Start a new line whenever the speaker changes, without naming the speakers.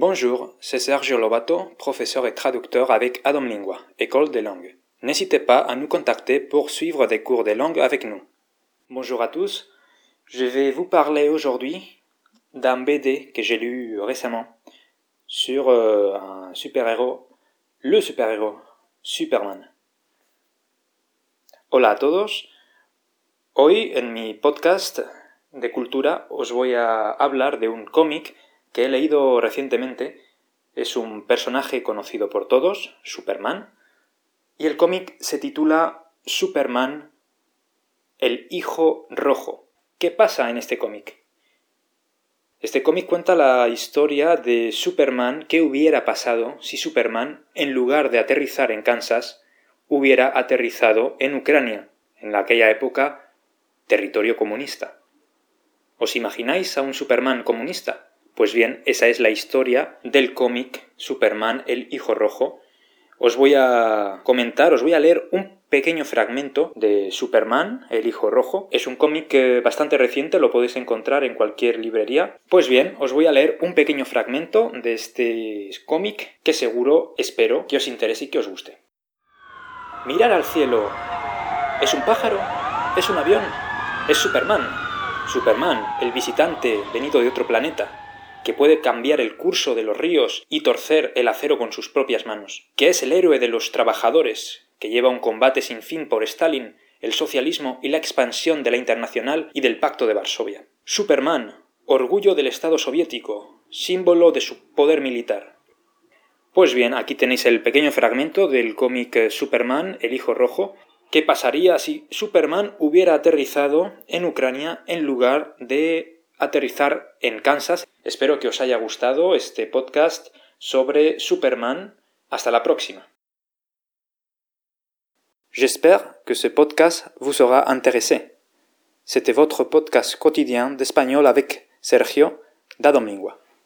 Bonjour, c'est Sergio Lobato, professeur et traducteur avec Adam Lingua, École des langues. N'hésitez pas à nous contacter pour suivre des cours de langue avec nous. Bonjour à tous, je vais vous parler aujourd'hui d'un BD que j'ai lu récemment sur euh, un super-héros, le super-héros, Superman. Hola a todos, hoy en mi podcast de cultura os voy a hablar de un cómic que he leído recientemente. Es un personaje conocido por todos, Superman, y el cómic se titula Superman, el Hijo Rojo. ¿Qué pasa en este cómic? Este cómic cuenta la historia de Superman, qué hubiera pasado si Superman, en lugar de aterrizar en Kansas, hubiera aterrizado en Ucrania, en aquella época territorio comunista. ¿Os imagináis a un Superman comunista? Pues bien, esa es la historia del cómic Superman, el Hijo Rojo. Os voy a comentar, os voy a leer un pequeño fragmento de Superman, el Hijo Rojo. Es un cómic bastante reciente, lo podéis encontrar en cualquier librería. Pues bien, os voy a leer un pequeño fragmento de este cómic que seguro, espero, que os interese y que os guste. Mirar al cielo. ¿Es un pájaro? ¿Es un avión? Es Superman. Superman, el visitante venido de otro planeta que puede cambiar el curso de los ríos y torcer el acero con sus propias manos, que es el héroe de los trabajadores, que lleva un combate sin fin por Stalin, el socialismo y la expansión de la internacional y del Pacto de Varsovia. Superman, orgullo del Estado soviético, símbolo de su poder militar. Pues bien, aquí tenéis el pequeño fragmento del cómic Superman, el Hijo Rojo, ¿Qué pasaría si Superman hubiera aterrizado en Ucrania en lugar de aterrizar en Kansas. Espero que os haya gustado este podcast sobre Superman. Hasta la próxima. J'espère que ce podcast vous sera intéressé. C'était votre podcast quotidien d'espagnol avec Sergio da Domingua.